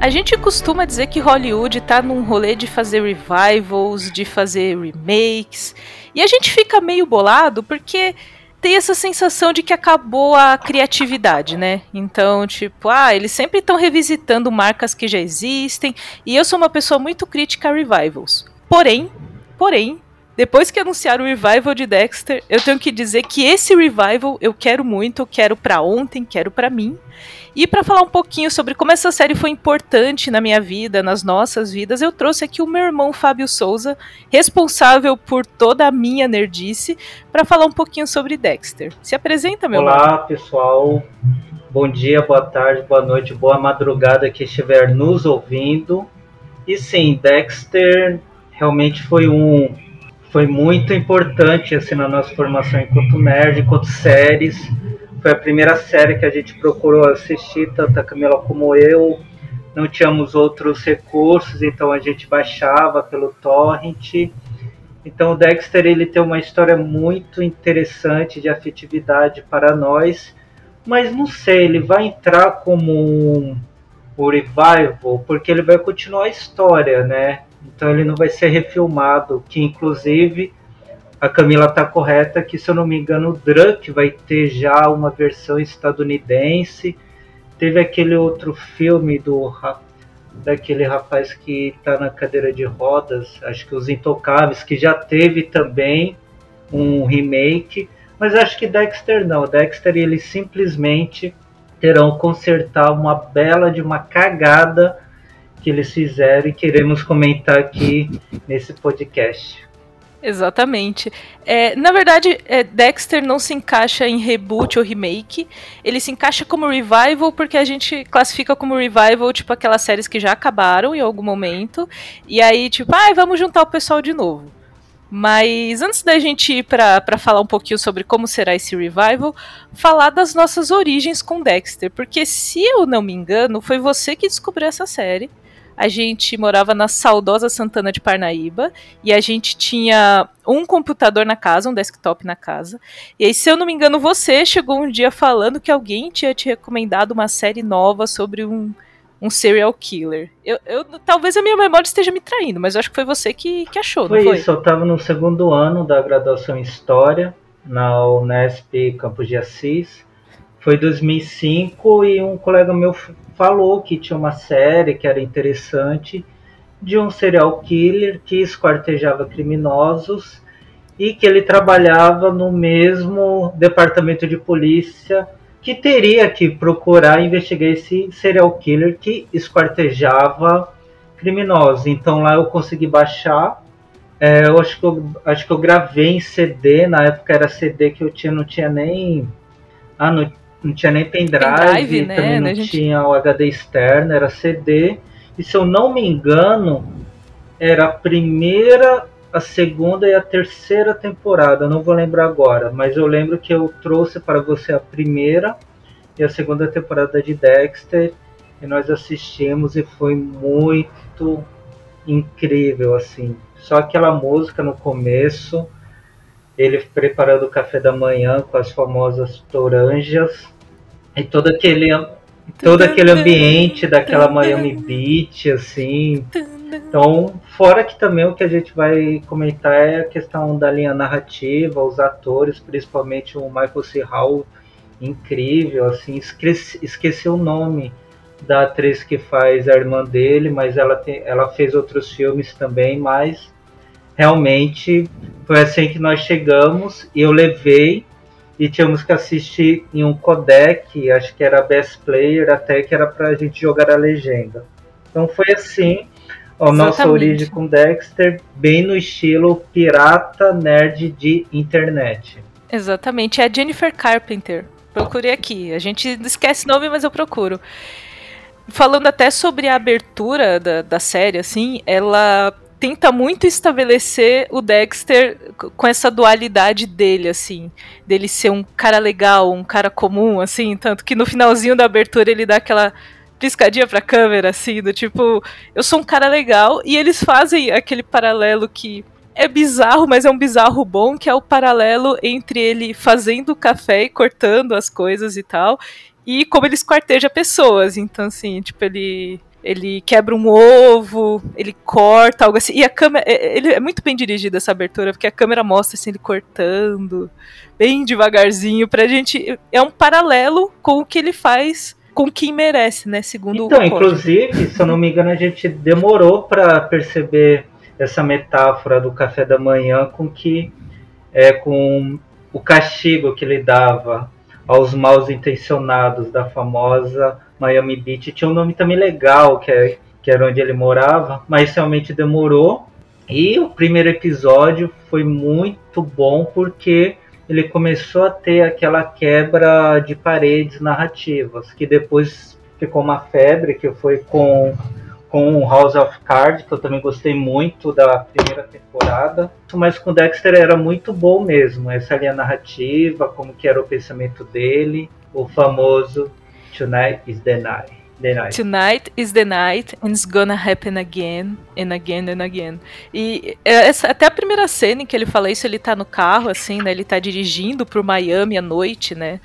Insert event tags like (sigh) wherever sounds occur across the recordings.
A gente costuma dizer que Hollywood tá num rolê de fazer revivals, de fazer remakes, e a gente fica meio bolado porque tem essa sensação de que acabou a criatividade, né? Então, tipo, ah, eles sempre estão revisitando marcas que já existem, e eu sou uma pessoa muito crítica a revivals. Porém, porém, depois que anunciaram o revival de Dexter, eu tenho que dizer que esse revival eu quero muito, eu quero para ontem, quero para mim. E para falar um pouquinho sobre como essa série foi importante na minha vida, nas nossas vidas, eu trouxe aqui o meu irmão Fábio Souza, responsável por toda a minha nerdice, para falar um pouquinho sobre Dexter. Se apresenta, meu Olá, irmão. pessoal. Bom dia, boa tarde, boa noite, boa madrugada que estiver nos ouvindo. E sim, Dexter realmente foi um foi muito importante assim na nossa formação enquanto nerd, enquanto séries. Foi a primeira série que a gente procurou assistir, tanto a Camila como eu. Não tínhamos outros recursos, então a gente baixava pelo torrent. Então o Dexter ele tem uma história muito interessante de afetividade para nós, mas não sei, ele vai entrar como um, um revival, porque ele vai continuar a história, né? Então ele não vai ser refilmado, que inclusive a Camila está correta que, se eu não me engano, o Drunk vai ter já uma versão estadunidense. Teve aquele outro filme do daquele rapaz que está na cadeira de rodas, acho que Os Intocáveis, que já teve também um remake, mas acho que Dexter não. Dexter eles simplesmente terão consertar uma bela de uma cagada que eles fizeram e queremos comentar aqui nesse podcast. Exatamente. É, na verdade, é, Dexter não se encaixa em reboot ou remake. Ele se encaixa como revival porque a gente classifica como revival, tipo, aquelas séries que já acabaram em algum momento. E aí, tipo, ah, vamos juntar o pessoal de novo. Mas antes da gente ir para falar um pouquinho sobre como será esse revival, falar das nossas origens com Dexter. Porque, se eu não me engano, foi você que descobriu essa série a gente morava na saudosa Santana de Parnaíba e a gente tinha um computador na casa, um desktop na casa. E aí, se eu não me engano, você chegou um dia falando que alguém tinha te recomendado uma série nova sobre um, um serial killer. Eu, eu, talvez a minha memória esteja me traindo, mas eu acho que foi você que, que achou, foi foi? isso, eu estava no segundo ano da graduação em História, na Unesp Campos de Assis. Foi 2005 e um colega meu falou que tinha uma série que era interessante de um serial killer que esquartejava criminosos e que ele trabalhava no mesmo departamento de polícia que teria que procurar investigar esse serial killer que esquartejava criminosos. Então lá eu consegui baixar. É, eu acho que eu, acho que eu gravei em CD, na época era CD que eu tinha, não tinha nem. Ah, não, não tinha nem pendrive, pendrive né? também não gente... tinha o HD externo, era CD. E se eu não me engano, era a primeira, a segunda e a terceira temporada, não vou lembrar agora, mas eu lembro que eu trouxe para você a primeira e a segunda temporada de Dexter e nós assistimos e foi muito incrível assim. Só aquela música no começo ele preparando o café da manhã com as famosas toranjas e todo aquele todo aquele ambiente daquela Miami Beach assim então fora que também o que a gente vai comentar é a questão da linha narrativa os atores principalmente o Michael C. Hall incrível assim esqueci, esqueci o nome da atriz que faz a irmã dele mas ela tem, ela fez outros filmes também mas realmente foi assim que nós chegamos e eu levei e tínhamos que assistir em um codec, acho que era Best Player, até que era para a gente jogar a legenda. Então foi assim a nossa origem com Dexter, bem no estilo pirata nerd de internet. Exatamente, é a Jennifer Carpenter. Procurei aqui. A gente esquece nome, mas eu procuro. Falando até sobre a abertura da, da série, assim, ela tenta muito estabelecer o Dexter com essa dualidade dele, assim, dele ser um cara legal, um cara comum, assim, tanto que no finalzinho da abertura ele dá aquela piscadinha pra câmera, assim, do tipo, eu sou um cara legal, e eles fazem aquele paralelo que é bizarro, mas é um bizarro bom, que é o paralelo entre ele fazendo café e cortando as coisas e tal, e como ele esquarteja pessoas. Então, assim, tipo, ele ele quebra um ovo, ele corta algo assim. E a câmera. É, ele é muito bem dirigido essa abertura, porque a câmera mostra assim, ele cortando, bem devagarzinho, pra gente. É um paralelo com o que ele faz com quem merece, né? Segundo então, o inclusive, se eu não me engano, a gente demorou para perceber essa metáfora do café da manhã com que é com o castigo que ele dava aos maus intencionados da famosa Miami Beach. Tinha um nome também legal, que, é, que era onde ele morava, mas realmente demorou. E o primeiro episódio foi muito bom porque ele começou a ter aquela quebra de paredes narrativas, que depois ficou uma febre, que foi com com House of Cards, que eu também gostei muito da primeira temporada, mas com Dexter era muito bom mesmo, essa linha narrativa, como que era o pensamento dele, o famoso Tonight is the night. The night. Tonight is the night and it's gonna happen again and again and again. E essa, até a primeira cena em que ele fala isso, ele tá no carro, assim, né? Ele tá dirigindo pro Miami à noite, né?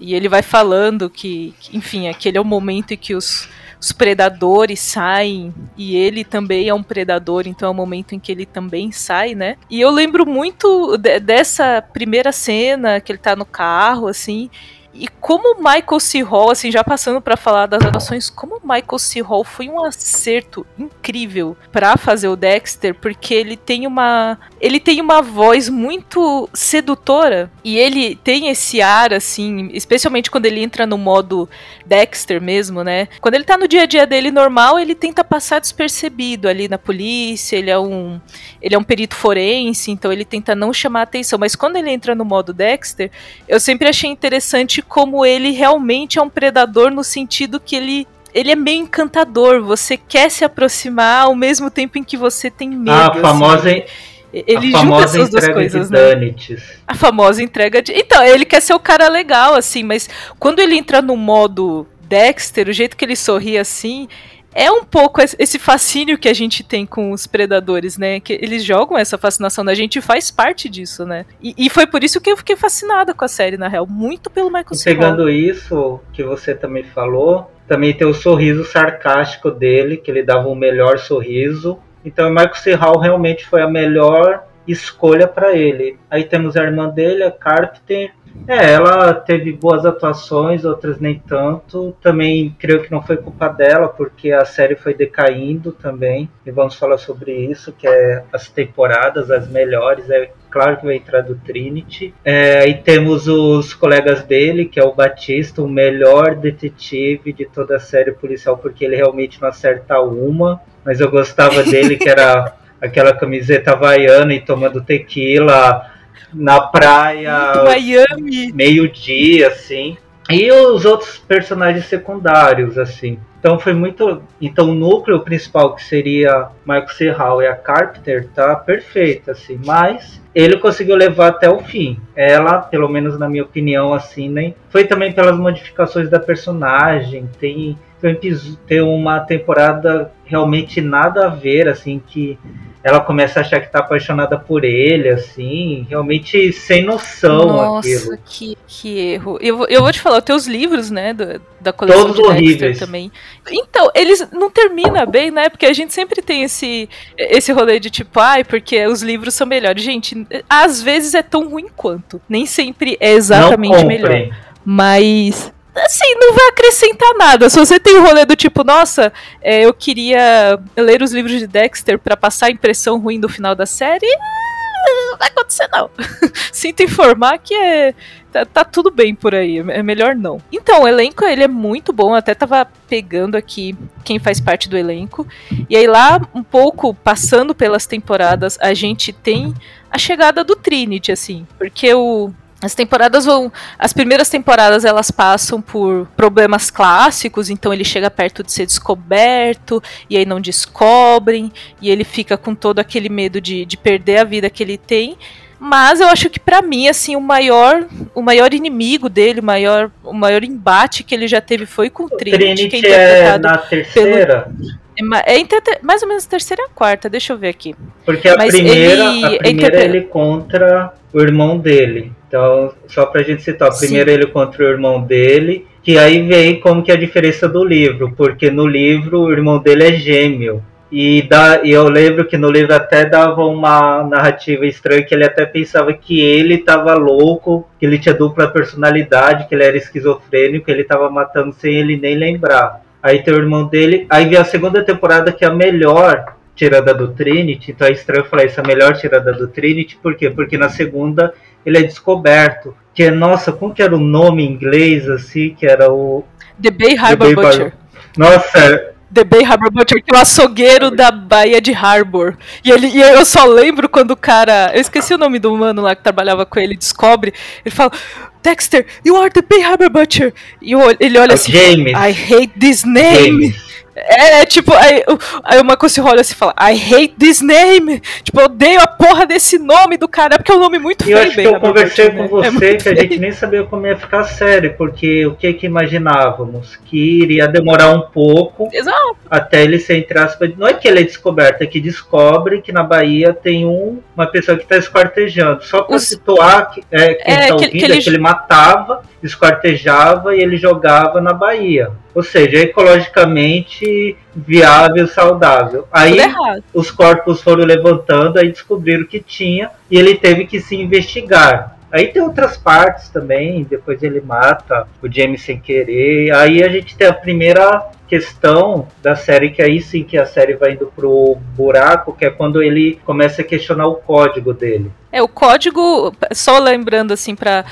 E ele vai falando que, que enfim, aquele é o momento em que os, os predadores saem e ele também é um predador, então é o momento em que ele também sai, né? E eu lembro muito de, dessa primeira cena que ele tá no carro, assim, e como Michael C. Hall, assim, já passando para falar das atuações, como Michael C. Hall foi um acerto incrível para fazer o Dexter, porque ele tem uma ele tem uma voz muito sedutora e ele tem esse ar assim, especialmente quando ele entra no modo Dexter mesmo, né? Quando ele tá no dia a dia dele normal, ele tenta passar despercebido ali na polícia, ele é um ele é um perito forense, então ele tenta não chamar atenção, mas quando ele entra no modo Dexter, eu sempre achei interessante como ele realmente é um predador no sentido que ele ele é meio encantador. Você quer se aproximar ao mesmo tempo em que você tem medo. Ah, a famosa, assim. Ele a junta essas duas coisas, né? A famosa entrega de. Então, ele quer ser o cara legal, assim, mas quando ele entra no modo Dexter, o jeito que ele sorri assim, é um pouco esse fascínio que a gente tem com os predadores, né? Que eles jogam essa fascinação da gente e faz parte disso, né? E, e, foi por isso que eu fiquei fascinada com a série, na real. Muito pelo Michael C. Pegando isso que você também falou, também tem o sorriso sarcástico dele, que ele dava o melhor sorriso. Então o Michael C. Hall realmente foi a melhor escolha para ele. Aí temos a irmã dele, a Carpenter, é, ela teve boas atuações, outras nem tanto. Também creio que não foi culpa dela, porque a série foi decaindo também. E vamos falar sobre isso, que é as temporadas, as melhores. É claro que vai entrar do Trinity. É, e temos os colegas dele, que é o Batista, o melhor detetive de toda a série policial, porque ele realmente não acerta uma. Mas eu gostava dele, que era (laughs) aquela camiseta havaiana e tomando tequila na praia. Miami. Meio-dia, assim. E os outros personagens secundários, assim. Então foi muito. Então o núcleo principal, que seria Michael. Hall e a Carpenter, tá perfeita, assim. Mas ele conseguiu levar até o fim. Ela, pelo menos na minha opinião, assim, nem. Foi também pelas modificações da personagem. Tem, tem, uma temporada realmente nada a ver, assim, que ela começa a achar que tá apaixonada por ele, assim, realmente sem noção Nossa, aquilo. Que, que erro. Eu, eu vou te falar, os teus livros, né, do, da coleção Todos de horríveis. também. Então, eles não terminam bem, né, porque a gente sempre tem esse, esse rolê de tipo, ai, porque os livros são melhores. Gente, às vezes é tão ruim quanto. Nem sempre é exatamente melhor. Mas assim, não vai acrescentar nada. Se você tem o um rolê do tipo, nossa, é, eu queria ler os livros de Dexter para passar a impressão ruim do final da série, não vai acontecer não. (laughs) Sinto informar que é, tá, tá, tudo bem por aí, é melhor não. Então, o elenco ele é muito bom, eu até tava pegando aqui quem faz parte do elenco. E aí lá, um pouco passando pelas temporadas, a gente tem a chegada do Trinity, assim, porque o as temporadas vão. As primeiras temporadas elas passam por problemas clássicos, então ele chega perto de ser descoberto, e aí não descobrem, e ele fica com todo aquele medo de, de perder a vida que ele tem. Mas eu acho que para mim, assim, o maior, o maior inimigo dele, o maior, o maior embate que ele já teve foi com o Trinity, Trinity que é é na terceira. Pelo, é, é mais ou menos terceira e quarta, deixa eu ver aqui. Porque a Mas primeira, ele, a primeira ele contra o irmão dele. Então, só pra gente citar, primeiro Sim. ele contra o irmão dele, Que aí vem como que é a diferença do livro, porque no livro o irmão dele é gêmeo. E, dá, e eu lembro que no livro até dava uma narrativa estranha que ele até pensava que ele estava louco, que ele tinha dupla personalidade, que ele era esquizofrênico, que ele estava matando sem ele nem lembrar. Aí tem o irmão dele. Aí vem a segunda temporada que é a melhor tirada do Trinity. Então é estranho falar isso, a melhor tirada do Trinity. Por quê? Porque na segunda ele é descoberto. Que é, nossa, como que era o nome em inglês, assim? Que era o. The Bay Harbor The Bay Butcher. Bar... Nossa, The Bay Harbor Butcher, que é o açougueiro da Baía de Harbor. E, ele, e eu só lembro quando o cara. Eu esqueci o nome do mano lá que trabalhava com ele, descobre. Ele fala: Dexter, you are the Harbor Butcher. E ele olha assim: James. I hate this name. James. É, é, tipo, aí, aí o Michael se olha assim e fala, I hate this name. Tipo, eu odeio a porra desse nome do cara, porque é um nome muito feio. Eu acho que eu conversei com né? você é que a gente nem sabia como ia ficar sério, porque o que que imaginávamos? Que iria demorar um pouco Exato. até ele ser, entre aspas, não é que ele é descoberto, é que descobre que na Bahia tem um, uma pessoa que está esquartejando. Só para Os... situar que, é, quem é, ouvindo, que ele... é que ele matava, esquartejava e ele jogava na Bahia. Ou seja, ecologicamente viável, saudável. Aí os corpos foram levantando, aí descobriram que tinha e ele teve que se investigar. Aí tem outras partes também, depois ele mata o James sem querer. Aí a gente tem a primeira questão da série, que aí sim que a série vai indo pro buraco, que é quando ele começa a questionar o código dele. É, o código, só lembrando assim para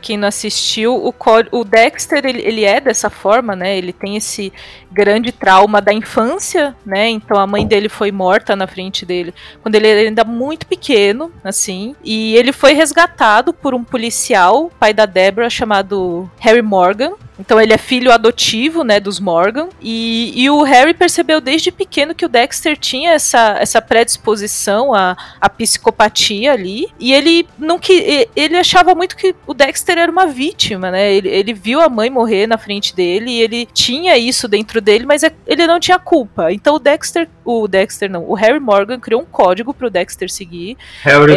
quem não assistiu, o, o Dexter ele, ele é dessa forma, né? Ele tem esse grande trauma da infância, né? Então a mãe dele foi morta na frente dele quando ele era ainda muito pequeno, assim, e ele foi resgatado por um policial, pai da Deborah, chamado Harry Morgan, então ele é filho adotivo, né, dos Morgan. E, e o Harry percebeu desde pequeno que o Dexter tinha essa, essa predisposição à, à psicopatia ali. E ele não que ele achava muito que o Dexter era uma vítima, né? Ele, ele viu a mãe morrer na frente dele e ele tinha isso dentro dele, mas é, ele não tinha culpa. Então o Dexter, o Dexter não, o Harry Morgan criou um código pro Dexter seguir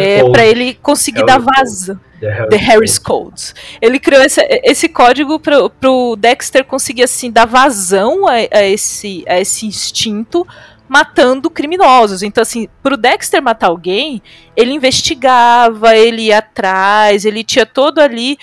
é, para ele conseguir Harry dar vazão. The Harris Codes. Ele criou esse, esse código para o Dexter conseguir assim dar vazão a, a, esse, a esse instinto matando criminosos. Então, assim, pro Dexter matar alguém, ele investigava, ele ia atrás, ele tinha todo ali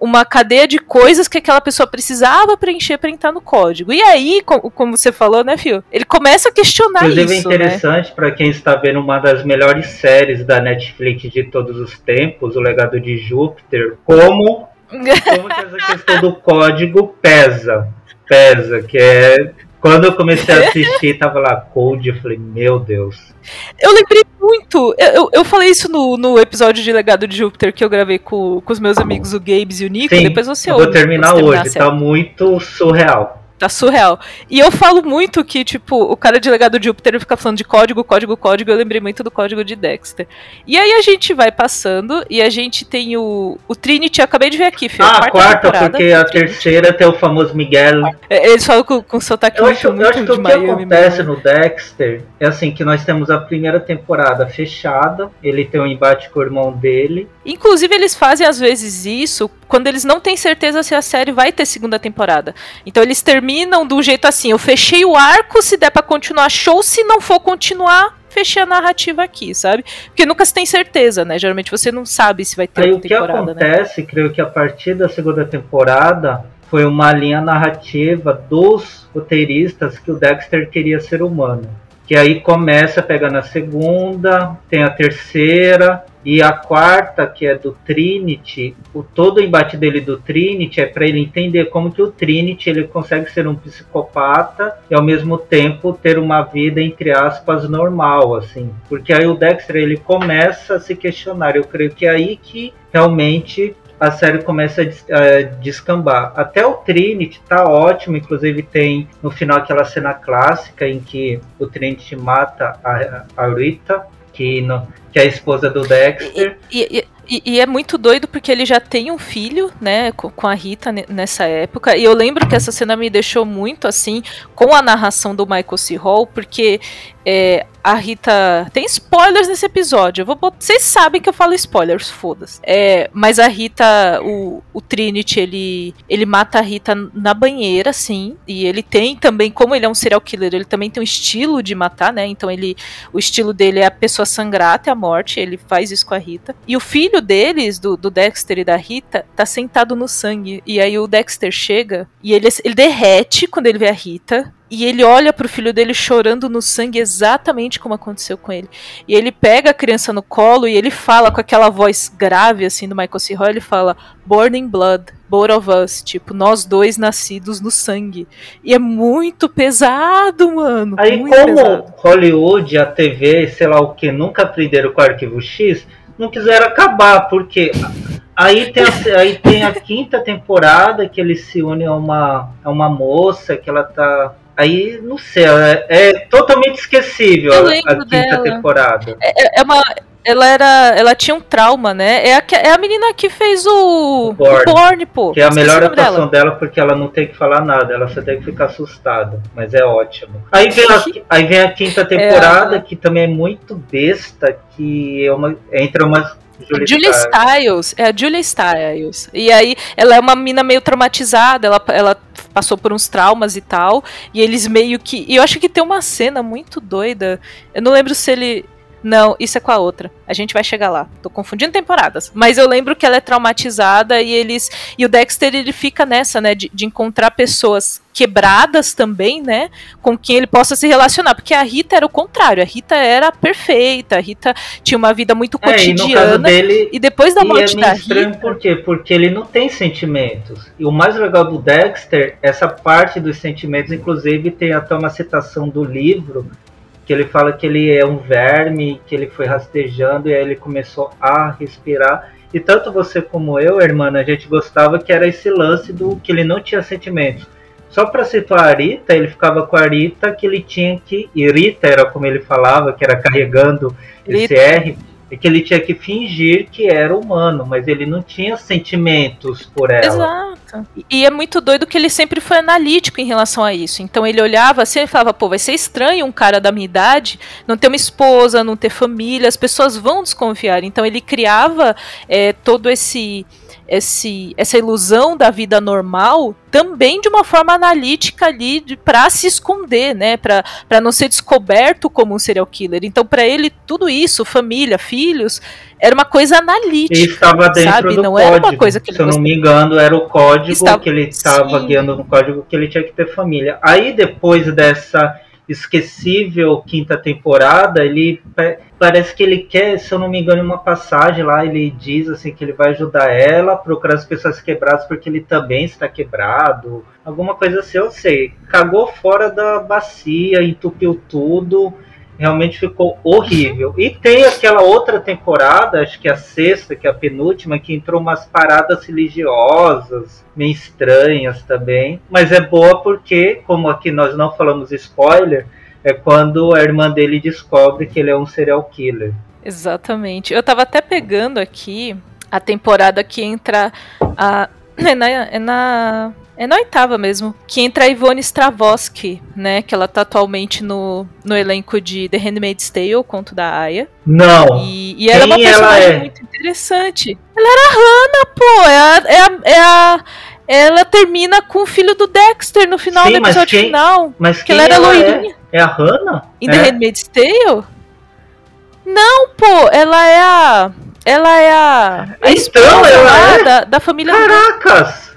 uma cadeia de coisas que aquela pessoa precisava preencher para entrar no código. E aí, como você falou, né, Fio? Ele começa a questionar Inclusive, isso. é interessante né? para quem está vendo uma das melhores séries da Netflix de todos os tempos, O Legado de Júpiter, como, como que essa questão do (laughs) código pesa. Pesa, que é quando eu comecei a assistir, tava lá Cold, eu falei, meu Deus. Eu lembrei muito. Eu, eu, eu falei isso no, no episódio de Legado de Júpiter que eu gravei com, com os meus amigos, o Gabes e o Nico. Sim, depois você ouve. Vou terminar hoje, tá muito surreal. Tá surreal. E eu falo muito que, tipo, o cara de legado de Júpiter fica falando de código, código, código. Eu lembrei muito do código de Dexter. E aí a gente vai passando e a gente tem o, o Trinity. Eu acabei de ver aqui, filho. Ah, a quarta, quarta porque a terceira tem o famoso Miguel. É, eles falam com, com sotaque eu acho, muito, eu acho que o que acontece mesmo. no Dexter é assim: que nós temos a primeira temporada fechada, ele tem um embate com o irmão dele. Inclusive, eles fazem às vezes isso quando eles não têm certeza se a série vai ter segunda temporada. Então eles terminam do jeito assim: eu fechei o arco, se der para continuar, show, se não for continuar, fechei a narrativa aqui, sabe? Porque nunca se tem certeza, né? Geralmente você não sabe se vai ter Aí, temporada. O que né? acontece, né? creio que a partir da segunda temporada foi uma linha narrativa dos roteiristas que o Dexter queria ser humano. Que aí começa a segunda, tem a terceira, e a quarta, que é do Trinity, o todo o embate dele do Trinity é para ele entender como que o Trinity ele consegue ser um psicopata e ao mesmo tempo ter uma vida entre aspas normal, assim. Porque aí o Dexter ele começa a se questionar. Eu creio que é aí que realmente a série começa a descambar. Até o Trinity tá ótimo, inclusive tem no final aquela cena clássica em que o Trinity mata a, a Rita, que no, que é a esposa do Dexter. E, e, e, e, é muito doido porque ele já tem um filho, né, com, a Rita nessa época. E eu lembro que essa cena me deixou muito assim com a narração do Michael C. Hall, porque é, a Rita. Tem spoilers nesse episódio. Vou. Vocês sabem que eu falo spoilers, foda-se. É, mas a Rita, o, o Trinity, ele, ele mata a Rita na banheira, sim. E ele tem também, como ele é um serial killer, ele também tem um estilo de matar, né? Então ele. O estilo dele é a pessoa sangrar até a morte. Ele faz isso com a Rita. E o filho deles, do, do Dexter e da Rita, tá sentado no sangue. E aí o Dexter chega e ele, ele derrete quando ele vê a Rita e ele olha pro filho dele chorando no sangue exatamente como aconteceu com ele. E ele pega a criança no colo e ele fala com aquela voz grave assim do Michael C. Hall, ele fala Born in Blood, both of us, tipo, nós dois nascidos no sangue. E é muito pesado, mano. Aí como pesado. Hollywood, a TV, sei lá o que, nunca aprenderam com o Arquivo X, não quiseram acabar, porque Aí tem, a, aí tem a quinta temporada que ele se une a uma, a uma moça que ela tá Aí, não sei, é, é totalmente esquecível a, a, quinta dela. temporada. É, é, uma. Ela era. Ela tinha um trauma, né? É a, é a menina que fez o. O Born, o Born pô. Que é a melhor atuação dela. dela. porque ela não tem que falar nada, ela só tem que ficar assustada. Mas é ótimo. Aí vem a, aí vem a quinta temporada, é, que também é muito besta, que é uma, entra umas Julia, Julia Stiles. Stiles. É a Julia Stiles. E aí, ela é uma mina meio traumatizada, ela, ela passou por uns traumas e tal. E eles meio que. E eu acho que tem uma cena muito doida. Eu não lembro se ele. Não, isso é com a outra. A gente vai chegar lá. Tô confundindo temporadas. Mas eu lembro que ela é traumatizada e eles. E o Dexter ele fica nessa, né? De, de encontrar pessoas quebradas também, né? Com quem ele possa se relacionar. Porque a Rita era o contrário. A Rita era perfeita. A Rita tinha uma vida muito cotidiana. É, e, dele, e depois da morte é da Rita. Por quê? Porque ele não tem sentimentos. E o mais legal do Dexter, essa parte dos sentimentos, inclusive, tem até uma citação do livro que ele fala que ele é um verme, que ele foi rastejando e aí ele começou a respirar. E tanto você como eu, irmã, a gente gostava que era esse lance do que ele não tinha sentimentos. Só para situar a Rita, ele ficava com a Rita que ele tinha que. E Rita era como ele falava, que era carregando Rita. esse R é que ele tinha que fingir que era humano, mas ele não tinha sentimentos por ela. Exato. E é muito doido que ele sempre foi analítico em relação a isso. Então ele olhava assim e falava, pô, vai ser estranho um cara da minha idade não ter uma esposa, não ter família, as pessoas vão desconfiar. Então ele criava é, todo esse esse, essa ilusão da vida normal também de uma forma analítica ali para se esconder, né? Para não ser descoberto como um serial killer. Então, para ele, tudo isso, família, filhos, era uma coisa analítica. E estava dentro sabe? do não código. Era uma coisa que ele Se eu não me engano, era o código estava... que ele estava guiando no código que ele tinha que ter família. Aí, depois dessa esquecível quinta temporada, ele parece que ele quer, se eu não me engano, uma passagem lá, ele diz assim que ele vai ajudar ela a procurar as pessoas quebradas porque ele também está quebrado. Alguma coisa assim, eu sei. Cagou fora da bacia, entupiu tudo realmente ficou horrível. E tem aquela outra temporada, acho que é a sexta, que é a penúltima, que entrou umas paradas religiosas, meio estranhas também. Mas é boa porque, como aqui nós não falamos spoiler, é quando a irmã dele descobre que ele é um serial killer. Exatamente. Eu tava até pegando aqui a temporada que entra a. (clears throat) É na, é na é na oitava mesmo. Que entra a Ivone Stravosky, né? Que ela tá atualmente no, no elenco de The Handmaid's Tale, o conto da Aya. Não. E, e ela é uma personagem é? muito interessante. Ela era a Hannah, pô. É a, é a, é a ela termina com o filho do Dexter no final Sim, do episódio quem, final. Mas que ela era ela é? é? a Hannah? Em é? The Handmaid's Tale? Não, pô, ela é a. Ela é a. a então, ela é... da, da família. Caracas!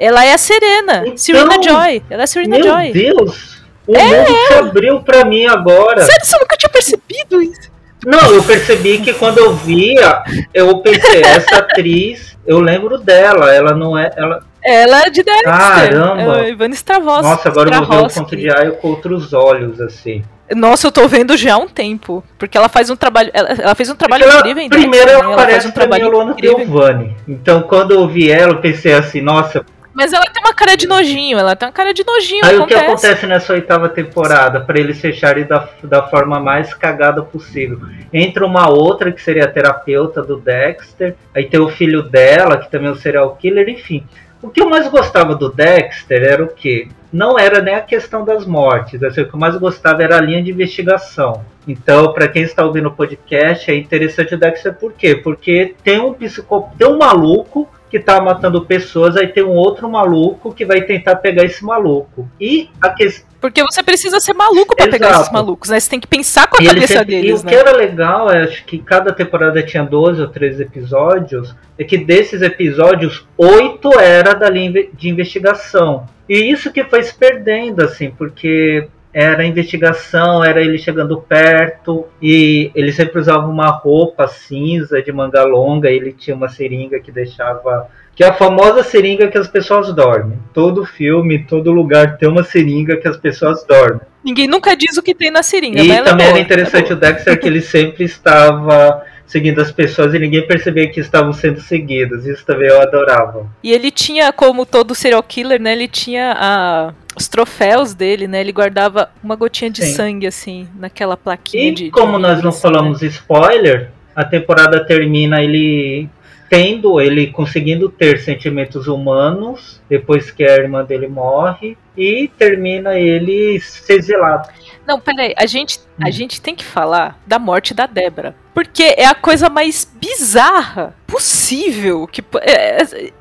Ela é a Serena, então, Serena Joy. Ela é a Serena meu Joy. Meu Deus! O é, mundo se abriu pra mim agora. Sério, você nunca tinha percebido isso? Não, eu percebi que quando eu via, eu pensei, essa atriz, eu lembro dela, ela não é. Ela, ela é de Dexter. Caramba! É Ivana Stravosky. Nossa, agora eu vou ver o ponto de Aio com outros olhos, assim. Nossa, eu tô vendo já há um tempo. Porque ela faz um trabalho. Ela, ela fez um trabalho incrível Primeiro Dexter, ela né? aparece ela um trabalho pra mim, Giovanni. Então quando eu vi ela, eu pensei assim, nossa, mas ela tem uma cara de nojinho, ela tem uma cara de nojinho. Aí acontece. o que acontece nessa oitava temporada, para eles fecharem da, da forma mais cagada possível? Entra uma outra que seria a terapeuta do Dexter, aí tem o filho dela, que também é um serial killer, enfim. O que eu mais gostava do Dexter era o quê? Não era nem a questão das mortes. Assim, o que eu mais gostava era a linha de investigação. Então, para quem está ouvindo o podcast, é interessante o Dexter por quê? Porque tem um psicop... tem um maluco que tá matando pessoas, aí tem um outro maluco que vai tentar pegar esse maluco. E a questão. Porque você precisa ser maluco para pegar esses malucos, né? Você tem que pensar com a e cabeça sempre... deles. E o né? que era legal, é, acho que cada temporada tinha 12 ou 13 episódios, é que desses episódios, oito era da linha de investigação. E isso que foi se perdendo, assim, porque era investigação, era ele chegando perto e ele sempre usava uma roupa cinza de manga longa, ele tinha uma seringa que deixava que é a famosa seringa que as pessoas dormem. Todo filme, todo lugar tem uma seringa que as pessoas dormem. Ninguém nunca diz o que tem na seringa. E é também boa, era interessante é o Dexter que ele sempre estava seguindo as pessoas e ninguém percebia que estavam sendo seguidos. Isso também eu adorava. E ele tinha, como todo serial killer, né? Ele tinha a, os troféus dele, né? Ele guardava uma gotinha de Sim. sangue, assim, naquela plaquinha E de. de como nós vidro, não falamos né? spoiler, a temporada termina ele tendo, ele conseguindo ter sentimentos humanos depois que a irmã dele morre e termina ele ser exilado. Não, peraí, a gente, a Hum. gente tem que falar da morte da Débora. Porque é a coisa mais bizarra possível. Que, po- é- é-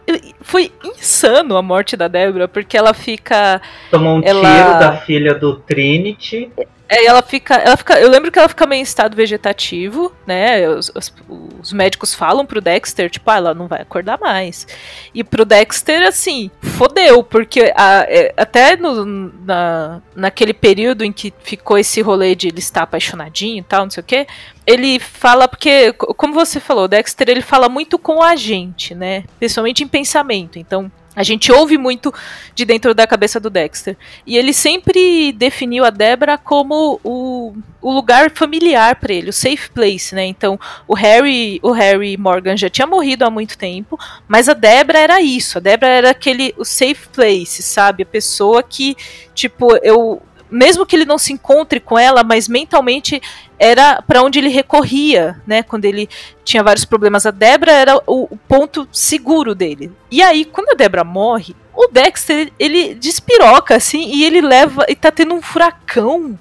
foi insano a morte da Débora, porque ela fica. Tomou um Ela- tiro da filha do Trinity. É, ela fica, ela fica. Eu lembro que ela fica meio em estado vegetativo, né? Os, os- os médicos falam pro Dexter, tipo, ah, ela não vai acordar mais. E pro Dexter, assim, fodeu, porque a- é, até no, na, naquele período em que ficou esse rolê de ele estar apaixonadinho e tal, não sei o quê, ele fala, porque, co- como você falou, o Dexter ele fala muito com a gente, né? Principalmente em pensamento. Então. A gente ouve muito de dentro da cabeça do Dexter. E ele sempre definiu a Debra como o, o lugar familiar para ele, o safe place, né? Então, o Harry, o Harry Morgan já tinha morrido há muito tempo, mas a Debra era isso. A Debra era aquele o safe place, sabe? A pessoa que, tipo, eu mesmo que ele não se encontre com ela, mas mentalmente era para onde ele recorria, né? Quando ele tinha vários problemas, a Debra era o, o ponto seguro dele. E aí, quando a Debra morre, o Dexter ele despiroca assim e ele leva e tá tendo um furacão.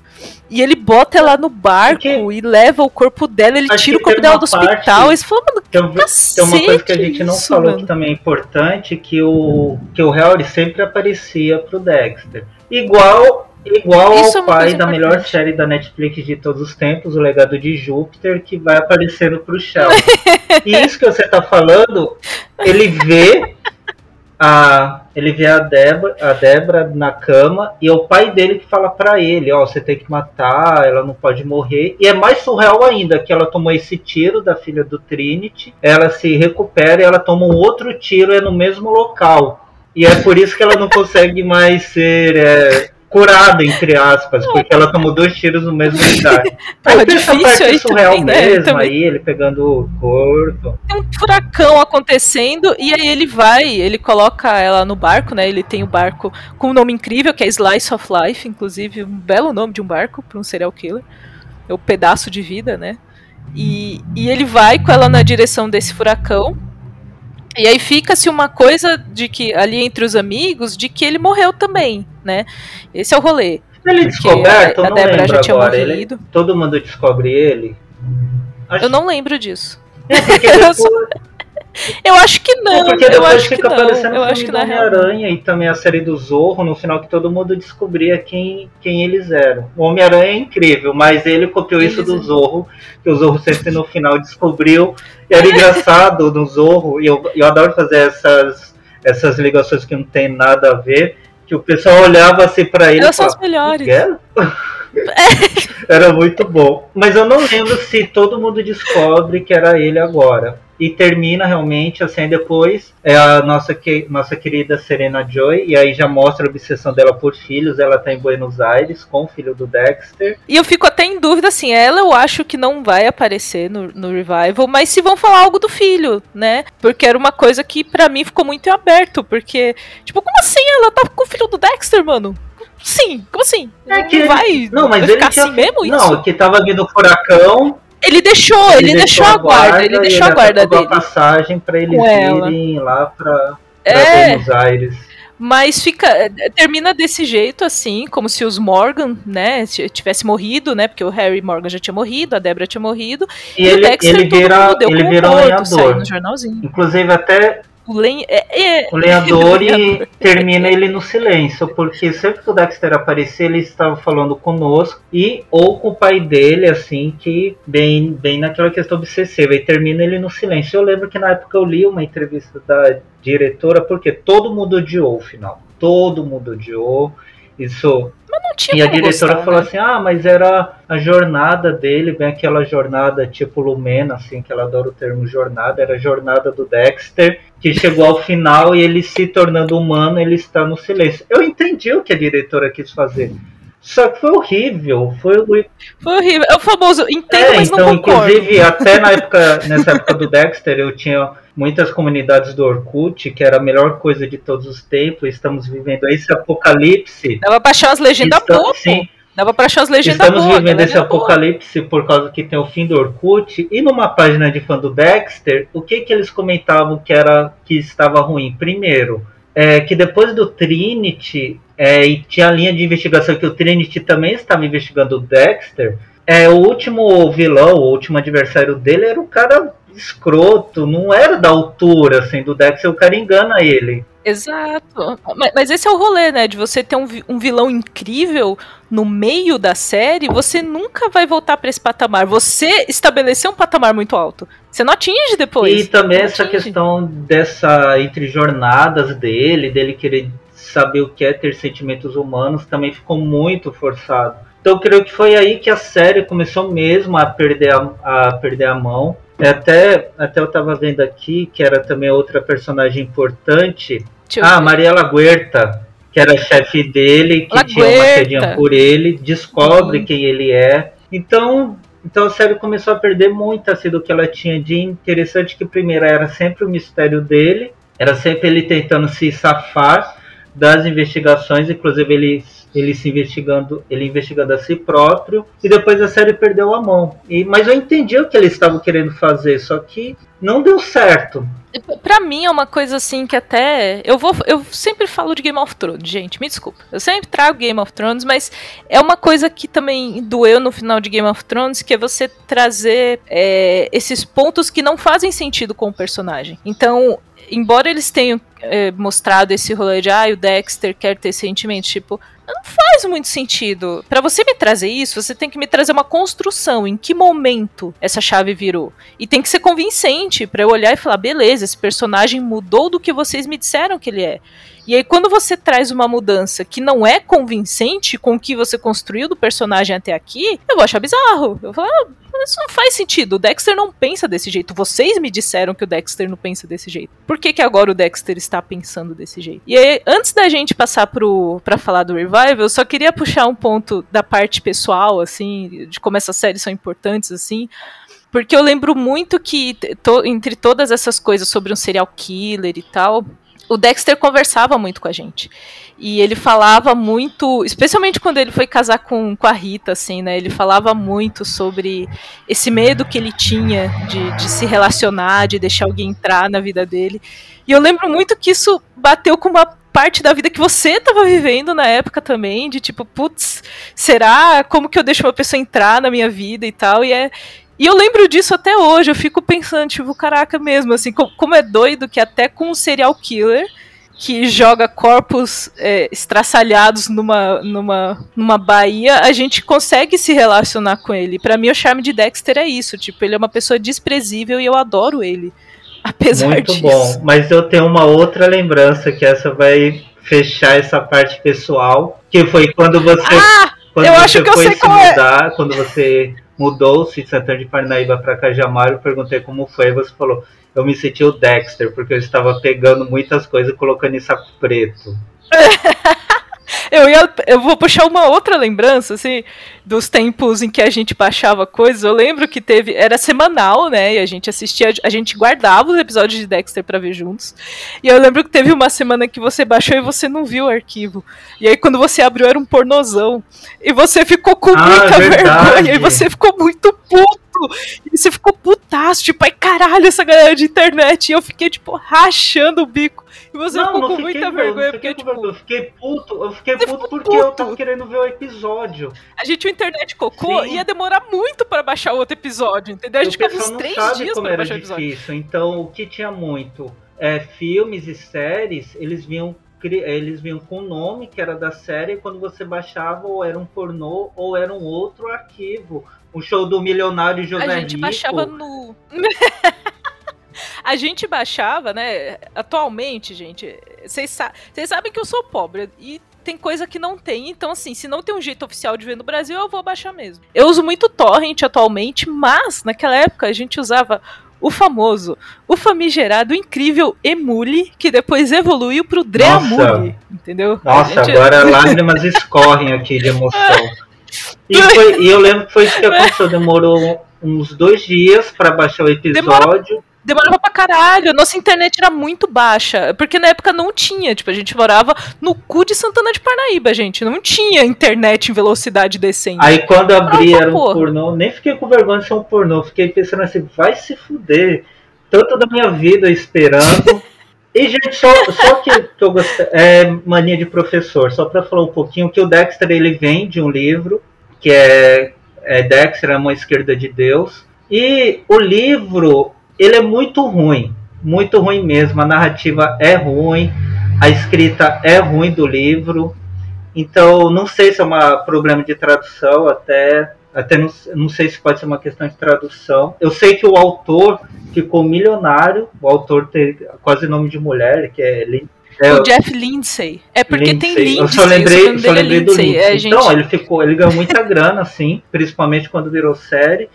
E ele bota ela no barco Porque- e leva o corpo dela, ele Acho tira o corpo dela do hospital. E você fala, mano, Tem, tem uma coisa que a gente não isso, falou mano. que também é importante, que o, que o Harry sempre aparecia pro Dexter. Igual, igual Isso é ao uma pai da melhor série da Netflix de todos os tempos, O Legado de Júpiter, que vai aparecendo pro Sheldon. (laughs) e isso que você tá falando, ele vê a ele vê a Débora, a Débora na cama e é o pai dele que fala pra ele, ó, você tem que matar, ela não pode morrer. E é mais surreal ainda que ela tomou esse tiro da filha do Trinity, ela se recupera e ela toma um outro tiro é no mesmo local. E é por isso que ela não consegue mais ser é, curada, entre aspas, porque ela tomou dois tiros no mesmo lugar. Porra, (laughs) Aí tem essa difícil parte aí surreal também, né? mesmo, Também. aí ele pegando o corpo. tem um furacão acontecendo e aí ele vai, ele coloca ela no barco, né? Ele tem o barco com um nome incrível que é Slice of Life, inclusive um belo nome de um barco para um serial killer. É o pedaço de vida, né? E, e ele vai com ela na direção desse furacão. E aí fica-se uma coisa de que ali entre os amigos de que ele morreu também, né? Esse é o rolê. Ele descoberto, a, a não Débora lembro já tinha agora. morrido. Ele, todo mundo descobre ele. Acho Eu não lembro disso. É porque (laughs) depois, Eu acho que não. é porque eu depois acho que fica não. aparecendo Eu o acho que filme do na real. não. Homem-Aranha e também a série do Zorro, no final que todo mundo descobria quem, quem eles eram. O Homem-Aranha é incrível, mas ele copiou isso Eles do é. Zorro, que o Zorro sempre no final descobriu. E era engraçado no Zorro, e eu, eu adoro fazer essas, essas ligações que não tem nada a ver, que o pessoal olhava assim pra ele Elas e são as falava, melhores. Miguel? (laughs) Era muito bom. Mas eu não lembro se todo mundo descobre que era ele agora. E termina realmente, assim, depois é a nossa, que, nossa querida Serena Joy, e aí já mostra a obsessão dela por filhos. Ela tá em Buenos Aires com o filho do Dexter. E eu fico até em dúvida, assim, ela eu acho que não vai aparecer no, no revival, mas se vão falar algo do filho, né? Porque era uma coisa que pra mim ficou muito aberto, porque, tipo, como assim ela tá com o filho do Dexter, mano? Sim, como assim? É não que ele- vai, Não, mas vai ele ficar tinha- assim mesmo isso? Não, que tava vindo o furacão. Ele deixou, ele, deixou a guarda, ele e deixou a até guarda dele. a passagem pra eles irem lá pra. é. Buenos Aires. Mas fica. Termina desse jeito, assim, como se os Morgan, né, tivesse morrido, né? Porque o Harry Morgan já tinha morrido, a Débora tinha morrido. E, e ele, o Dexter ele vira, ele vira um. No jornalzinho. Inclusive, até o, len... é, é... o lenhador (laughs) e termina ele no silêncio, porque sempre que o Dexter aparecia, ele estava falando conosco e ou com o pai dele, assim, que bem, bem naquela questão obsessiva, e termina ele no silêncio. Eu lembro que na época eu li uma entrevista da diretora, porque todo mundo odiou o final. Todo mundo odiou. Isso mas não tinha E a diretora gostar, falou né? assim: ah, mas era a jornada dele, bem aquela jornada tipo Lumena, assim, que ela adora o termo jornada, era a jornada do Dexter, que chegou ao final e ele se tornando humano, ele está no silêncio. Eu entendi o que a diretora quis fazer. Só que foi horrível. Foi, foi horrível. É o famoso entendo, é, mas então, não concordo. Inclusive, até na época, nessa época do Dexter, eu tinha muitas comunidades do Orkut, que era a melhor coisa de todos os tempos. Estamos vivendo esse apocalipse. Dava pra achar as legendas boas. Sim. Dava pra achar as legendas Estamos boa, vivendo esse apocalipse por causa que tem o fim do Orkut. E numa página de fã do Dexter, o que que eles comentavam que era que estava ruim? Primeiro, é, que depois do Trinity, é, e tinha a linha de investigação que o Trinity também estava investigando o Dexter, é, o último vilão, o último adversário dele era o cara escroto, não era da altura assim, do Dexter, o cara engana ele. Exato. Mas, mas, esse é o rolê, né? De você ter um, um, vilão incrível no meio da série, você nunca vai voltar para esse patamar. Você estabeleceu um patamar muito alto. Você não atinge depois. E também essa questão dessa entre jornadas dele, dele querer saber o que é ter sentimentos humanos, também ficou muito forçado. Então eu creio que foi aí que a série começou mesmo a perder a, a perder a mão. Até, até eu estava vendo aqui que era também outra personagem importante ah, Maria Laguerta, que era chefe dele, que Laguerta. tinha uma quedinha por ele, descobre uhum. quem ele é. Então, então a série começou a perder muito assim, do que ela tinha de interessante, que primeiro era sempre o mistério dele, era sempre ele tentando se safar das investigações, inclusive ele ele se investigando, ele investigando a si próprio, e depois a série perdeu a mão. E, mas eu entendi o que eles estavam querendo fazer, só que não deu certo. Pra mim é uma coisa assim que até. Eu vou. Eu sempre falo de Game of Thrones, gente, me desculpa. Eu sempre trago Game of Thrones, mas é uma coisa que também doeu no final de Game of Thrones, que é você trazer é, esses pontos que não fazem sentido com o personagem. Então, embora eles tenham é, mostrado esse rolê de ah, o Dexter quer ter sentimentos, tipo, não faz muito sentido. Para você me trazer isso, você tem que me trazer uma construção. Em que momento essa chave virou? E tem que ser convincente para eu olhar e falar: beleza, esse personagem mudou do que vocês me disseram que ele é. E aí, quando você traz uma mudança que não é convincente com o que você construiu do personagem até aqui, eu vou achar bizarro. Eu vou falar, ah, isso não faz sentido. O Dexter não pensa desse jeito. Vocês me disseram que o Dexter não pensa desse jeito. Por que, que agora o Dexter está pensando desse jeito? E aí, antes da gente passar pro, pra falar do Revival, eu só queria puxar um ponto da parte pessoal, assim, de como essas séries são importantes, assim. Porque eu lembro muito que, to, entre todas essas coisas sobre um serial killer e tal, o Dexter conversava muito com a gente. E ele falava muito, especialmente quando ele foi casar com, com a Rita, assim, né? Ele falava muito sobre esse medo que ele tinha de, de se relacionar, de deixar alguém entrar na vida dele. E eu lembro muito que isso bateu com uma parte da vida que você estava vivendo na época também, de tipo, putz, será? Como que eu deixo uma pessoa entrar na minha vida e tal? E é, e eu lembro disso até hoje, eu fico pensando, tipo, caraca mesmo, assim, como, é doido que até com um serial killer que joga corpos é, estraçalhados numa, numa, numa baía, a gente consegue se relacionar com ele. Para mim, o charme de Dexter é isso, tipo, ele é uma pessoa desprezível e eu adoro ele. Apesar Muito disso. bom, mas eu tenho uma outra lembrança que essa vai fechar essa parte pessoal, que foi quando você ah, quando eu você acho que foi eu sei se é. mudar, é. quando você mudou-se de Santana de Parnaíba para Cajamar, eu perguntei como foi, e você falou, eu me senti o Dexter, porque eu estava pegando muitas coisas e colocando em saco preto. (laughs) eu, ia, eu vou puxar uma outra lembrança, assim, dos tempos em que a gente baixava coisas. Eu lembro que teve. Era semanal, né? E a gente assistia, a gente guardava os episódios de Dexter para ver juntos. E eu lembro que teve uma semana que você baixou e você não viu o arquivo. E aí quando você abriu era um pornozão. E você ficou com ah, muita vergonha. E você ficou muito puto. E você ficou putaço, tipo, ai caralho, essa galera de internet. E eu fiquei, tipo, rachando o bico. E você não, ficou não com fiquei, muita vergonha, porque, tipo, eu fiquei puto, eu fiquei puto porque eu puto. tava querendo ver o episódio. a gente tinha internet cocô Sim. ia demorar muito pra baixar outro episódio, entendeu? A E gente ficava uns três dias pra baixar o episódio. difícil. Então, o que tinha muito? É, filmes e séries, eles vinham, eles vinham com o nome que era da série, e quando você baixava, ou era um pornô, ou era um outro arquivo. O show do milionário José A gente Rico. baixava no. (laughs) a gente baixava, né? Atualmente, gente, vocês sa sabem que eu sou pobre e tem coisa que não tem. Então, assim, se não tem um jeito oficial de ver no Brasil, eu vou baixar mesmo. Eu uso muito torrent atualmente, mas naquela época a gente usava o famoso, o famigerado, incrível Emule, que depois evoluiu pro Dreamule, entendeu? Nossa, gente- agora (laughs) lágrimas escorrem aqui de emoção. E, foi- e eu lembro que foi isso que aconteceu. Demorou uns dois dias pra baixar o episódio. Demorava pra caralho. Nossa internet era muito baixa. Porque na época não tinha. Tipo, a gente morava no cu de Santana de Parnaíba, gente. Não tinha internet em velocidade decente. Aí quando abri era um porra. pornô, nem fiquei com vergonha de ser um pornô, fiquei pensando assim, vai se fuder. Tanto da minha vida esperando. E, gente, só, só que, que eu gostei, é mania de professor, só pra falar um pouquinho, que o Dexter ele vem de um livro, que é, é Dexter, a mão esquerda de Deus. E o livro, ele é muito ruim, muito ruim mesmo. A narrativa é ruim, a escrita é ruim do livro. Então, não sei se é um problema de tradução, até, até não, não sei se pode ser uma questão de tradução. Eu sei que o autor ficou milionário, o autor tem quase nome de mulher, que é, é O Jeff Lindsay. É porque tem Lindsay. Lindsay. Eu só lembrei, só é lembrei do Lindsay. Lindsay. É, gente, Então, ele ficou, ele ganhou muita (laughs) grana, assim, principalmente quando virou série.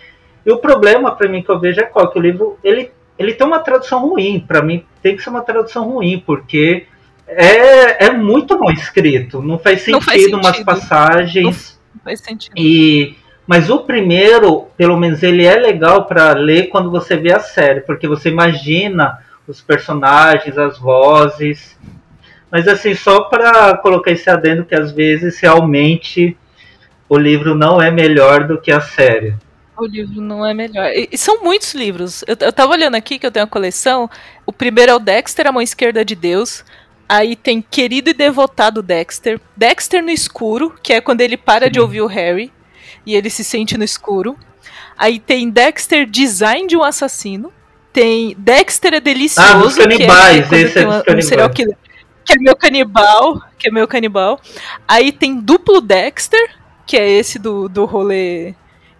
E o problema para mim que eu vejo é qual que o livro ele ele tem uma tradução ruim. Para mim tem que ser uma tradução ruim, porque é, é muito mal escrito. Não faz sentido, Não faz umas sentido. passagens. não faz sentido. E mas o primeiro, pelo menos ele é legal para ler quando você vê a série, porque você imagina os personagens, as vozes. Mas assim, só para colocar esse adendo que às vezes realmente o livro não é melhor do que a série. O livro não é melhor. E, e são muitos livros. Eu, eu tava olhando aqui que eu tenho a coleção. O primeiro é o Dexter, a mão esquerda de Deus. Aí tem Querido e Devotado Dexter. Dexter no escuro, que é quando ele para de Sim. ouvir o Harry. E ele se sente no escuro. Aí tem Dexter Design de um assassino. Tem Dexter é delicioso. Ah, dos que é canibais, quando esse é dos uma- um canibais. serial killer. Que é meu canibal. Que é meu canibal. Aí tem Duplo Dexter, que é esse do, do rolê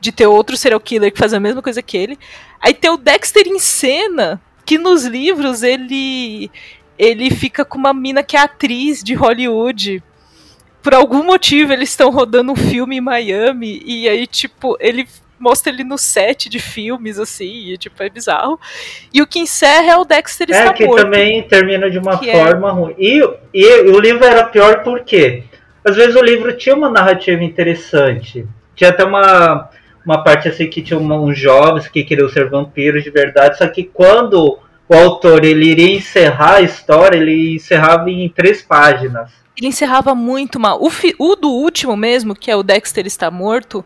de ter outro serial killer que faz a mesma coisa que ele. Aí tem o Dexter em cena, que nos livros ele ele fica com uma mina que é atriz de Hollywood. Por algum motivo eles estão rodando um filme em Miami e aí tipo, ele mostra ele no set de filmes assim, e tipo, é bizarro. E o que encerra é o Dexter É está que morto. também termina de uma é- forma ruim. E, e o livro era pior por quê? Às vezes o livro tinha uma narrativa interessante. Tinha até uma, uma parte assim que tinha uns jovens que queriam ser vampiros de verdade, só que quando o autor ele iria encerrar a história, ele encerrava em três páginas. ele encerrava muito mal. O, fi- o do último mesmo, que é o Dexter está morto,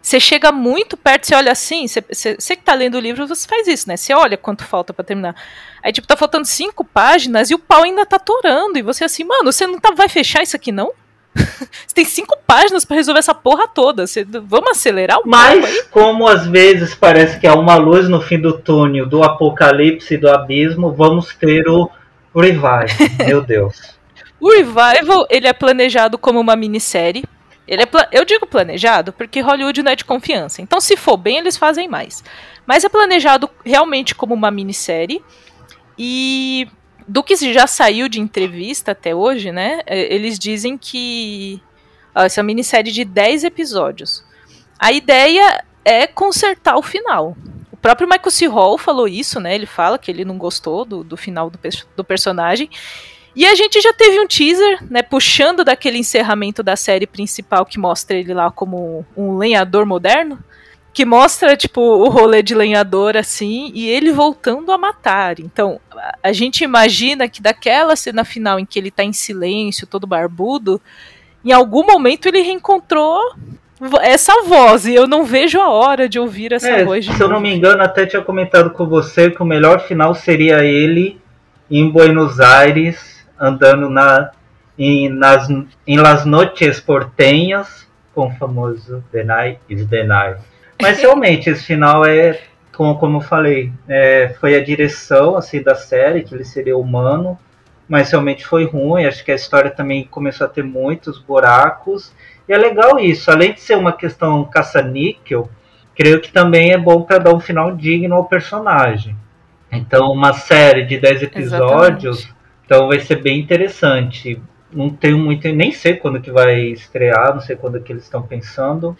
você chega muito perto, você olha assim, você, que tá lendo o livro, você faz isso, né? Você olha quanto falta pra terminar. Aí, tipo, tá faltando cinco páginas e o pau ainda tá torando. E você assim, mano, você não tá, vai fechar isso aqui, não? Você tem cinco páginas pra resolver essa porra toda. Você, vamos acelerar o? Mas, como às vezes parece que há uma luz no fim do túnel do apocalipse e do abismo, vamos ter o Revive. (laughs) Meu Deus. O Revival, ele é planejado como uma minissérie. Ele é eu digo planejado porque Hollywood não é de confiança. Então, se for bem, eles fazem mais. Mas é planejado realmente como uma minissérie. E do que já saiu de entrevista até hoje, né? é, Eles dizem que ó, essa minissérie de 10 episódios. A ideia é consertar o final. O próprio Michael C. Hall falou isso, né? Ele fala que ele não gostou do, do final do, do personagem. E a gente já teve um teaser, né, puxando daquele encerramento da série principal que mostra ele lá como um lenhador moderno, que mostra tipo o rolê de lenhador assim e ele voltando a matar. Então, a- gente imagina que daquela cena final em que ele tá em silêncio, todo barbudo, em algum momento ele reencontrou essa voz e eu não vejo a hora de ouvir essa é, voz. se eu não me engano, até tinha comentado com você que o melhor final seria ele em Buenos Aires andando na em, nas, em Las Noches Portenhas com o famoso The Night is the Night. Mas realmente esse final é como, como eu falei, é, foi a direção assim da série que ele seria humano, mas realmente foi ruim. Acho que a história também começou a ter muitos buracos e é legal isso, além de ser uma questão caça-níquel, creio que também é bom para dar um final digno ao personagem. Então, uma série de 10 episódios, Exatamente. então vai ser bem interessante. Não tenho muito, nem sei quando que vai estrear, não sei quando que eles estão pensando.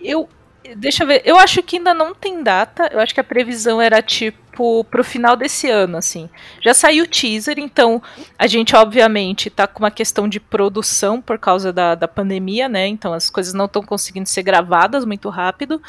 Eu Deixa eu ver. Eu acho que ainda não tem data. Eu acho que a previsão era tipo pro final desse ano, assim. Já saiu o teaser, então a gente obviamente tá com uma questão de produção por causa da, da pandemia, né? Então as coisas não estão conseguindo ser gravadas muito rápido.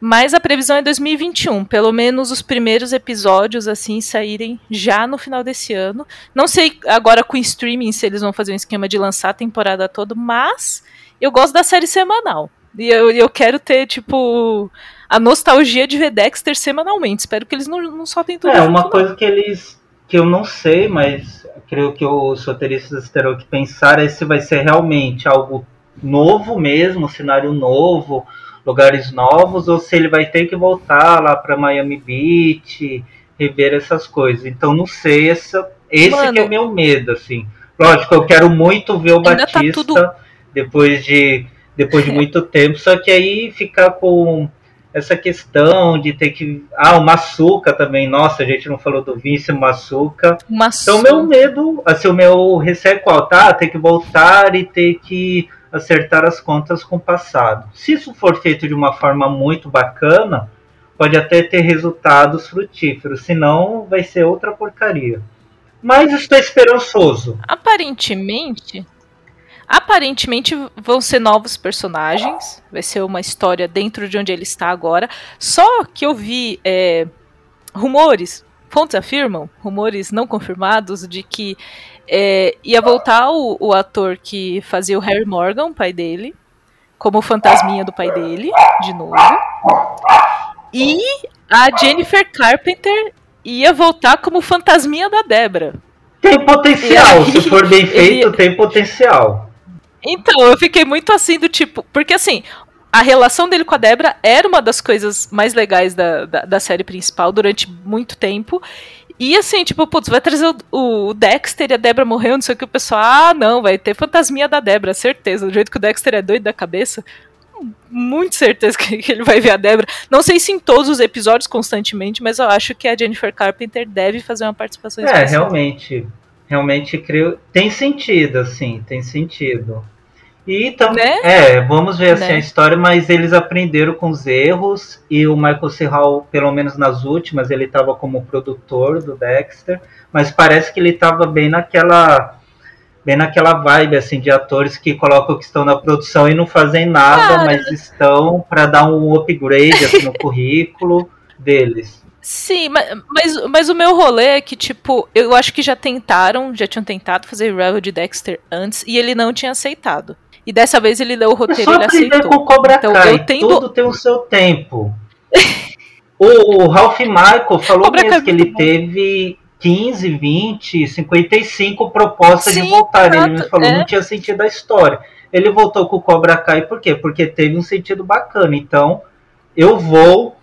Mas a previsão é 2021, pelo menos os primeiros episódios assim saírem já no final desse ano. Não sei agora com streaming se eles vão fazer um esquema de lançar a temporada toda, mas eu gosto da série semanal. E eu, eu quero ter, tipo, a nostalgia de ver Dexter semanalmente. Espero que eles não, não soltem tudo. É, uma junto, coisa não. que eles. que eu não sei, mas creio que os roteiristas terão que pensar é se vai ser realmente algo novo mesmo, cenário novo, lugares novos, ou se ele vai ter que voltar lá para Miami Beach, rever essas coisas. Então não sei, essa, esse Mano, que é o meu medo, assim. Lógico, eu quero muito ver o tá Batista tá tudo... depois de depois de muito tempo. Só que aí ficar com essa questão de ter que. Ah, o Maçuca também. Nossa, a gente não falou do Vince Maçuca. Então, meu medo, assim, o meu receio é qual? Tá? Ter que voltar e ter que acertar as contas com o passado. Se isso for feito de uma forma muito bacana, pode até ter resultados frutíferos. Senão, vai ser outra porcaria. Mas estou esperançoso. Aparentemente, Aparentemente vão ser novos personagens, vai ser uma história dentro de onde ele está agora. Só que eu vi é, rumores, fontes afirmam, rumores não confirmados, de que é, ia voltar o, o, ator que fazia o Harry Morgan, pai dele, como fantasminha do pai dele, de novo. E a Jennifer Carpenter ia voltar como fantasminha da Debra. Tem potencial, aí, se for bem feito, tem potencial. Então, eu fiquei muito assim do tipo. Porque assim, a relação dele com a Debra era uma das coisas mais legais da, da, da série principal durante muito tempo. E assim, tipo, putz, vai trazer o, o, Dexter e a Debra morreu, não sei o que, o pessoal, ah, não, vai ter fantasminha da Debra, certeza. Do jeito que o Dexter é doido da cabeça, muito certeza que, ele vai ver a Debra. Não sei se em todos os episódios constantemente, mas eu acho que a Jennifer Carpenter deve fazer uma participação é, especial. É, realmente realmente creio tem sentido assim tem sentido e também né? é vamos ver assim né? a história mas eles aprenderam com os erros e o Michael C. Hall pelo menos nas últimas ele estava como produtor do Dexter mas parece que ele estava bem naquela bem naquela vibe assim de atores que colocam que estão na produção e não fazem nada mas estão para dar um upgrade assim, no (laughs) currículo deles Sim, mas, mas, mas, o meu rolê é que, tipo, eu acho que já tentaram, já tinham tentado fazer Rival de Dexter antes e ele não tinha aceitado. E dessa vez ele leu o roteiro e ele aceitou. com o Cobra então, Kai, eu tendo... tudo tem o seu tempo. (laughs) o, o Ralph Michael falou Cobra mesmo que ele teve 15, 20, 55 propostas Sim, de voltar. Ele me falou, é. não tinha sentido a história. Ele voltou com o Cobra Kai por quê? Porque teve um sentido bacana. Então, eu vou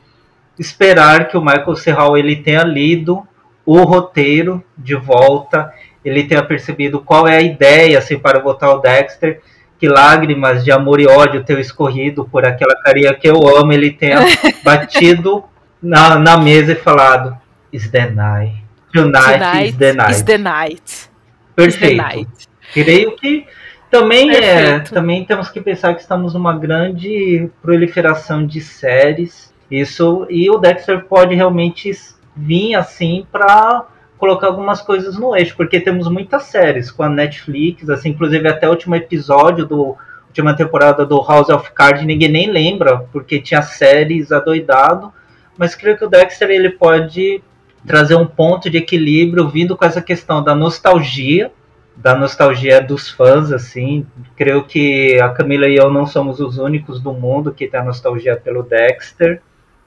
esperar que o Michael Serral ele tenha lido o roteiro de volta, ele tenha percebido qual é a ideia assim, para votar o Dexter, que lágrimas de amor e ódio tenham escorrido por aquela carinha que eu amo, ele tenha (laughs) batido na, na mesa e falado: Is the night. Tonight, Tonight is the night. Is the night. Perfeito. The night. Creio que também é, também temos que pensar que estamos numa grande proliferação de séries isso e o Dexter pode realmente vir assim para colocar algumas coisas no eixo, porque temos muitas séries com a Netflix, assim, inclusive até o último episódio do última temporada do House of Cards, ninguém nem lembra, porque tinha séries adoidado, mas creio que o Dexter ele pode trazer um ponto de equilíbrio vindo com essa questão da nostalgia, da nostalgia dos fãs, assim. Creio que a Camila e eu não somos os únicos do mundo que tem a nostalgia pelo Dexter.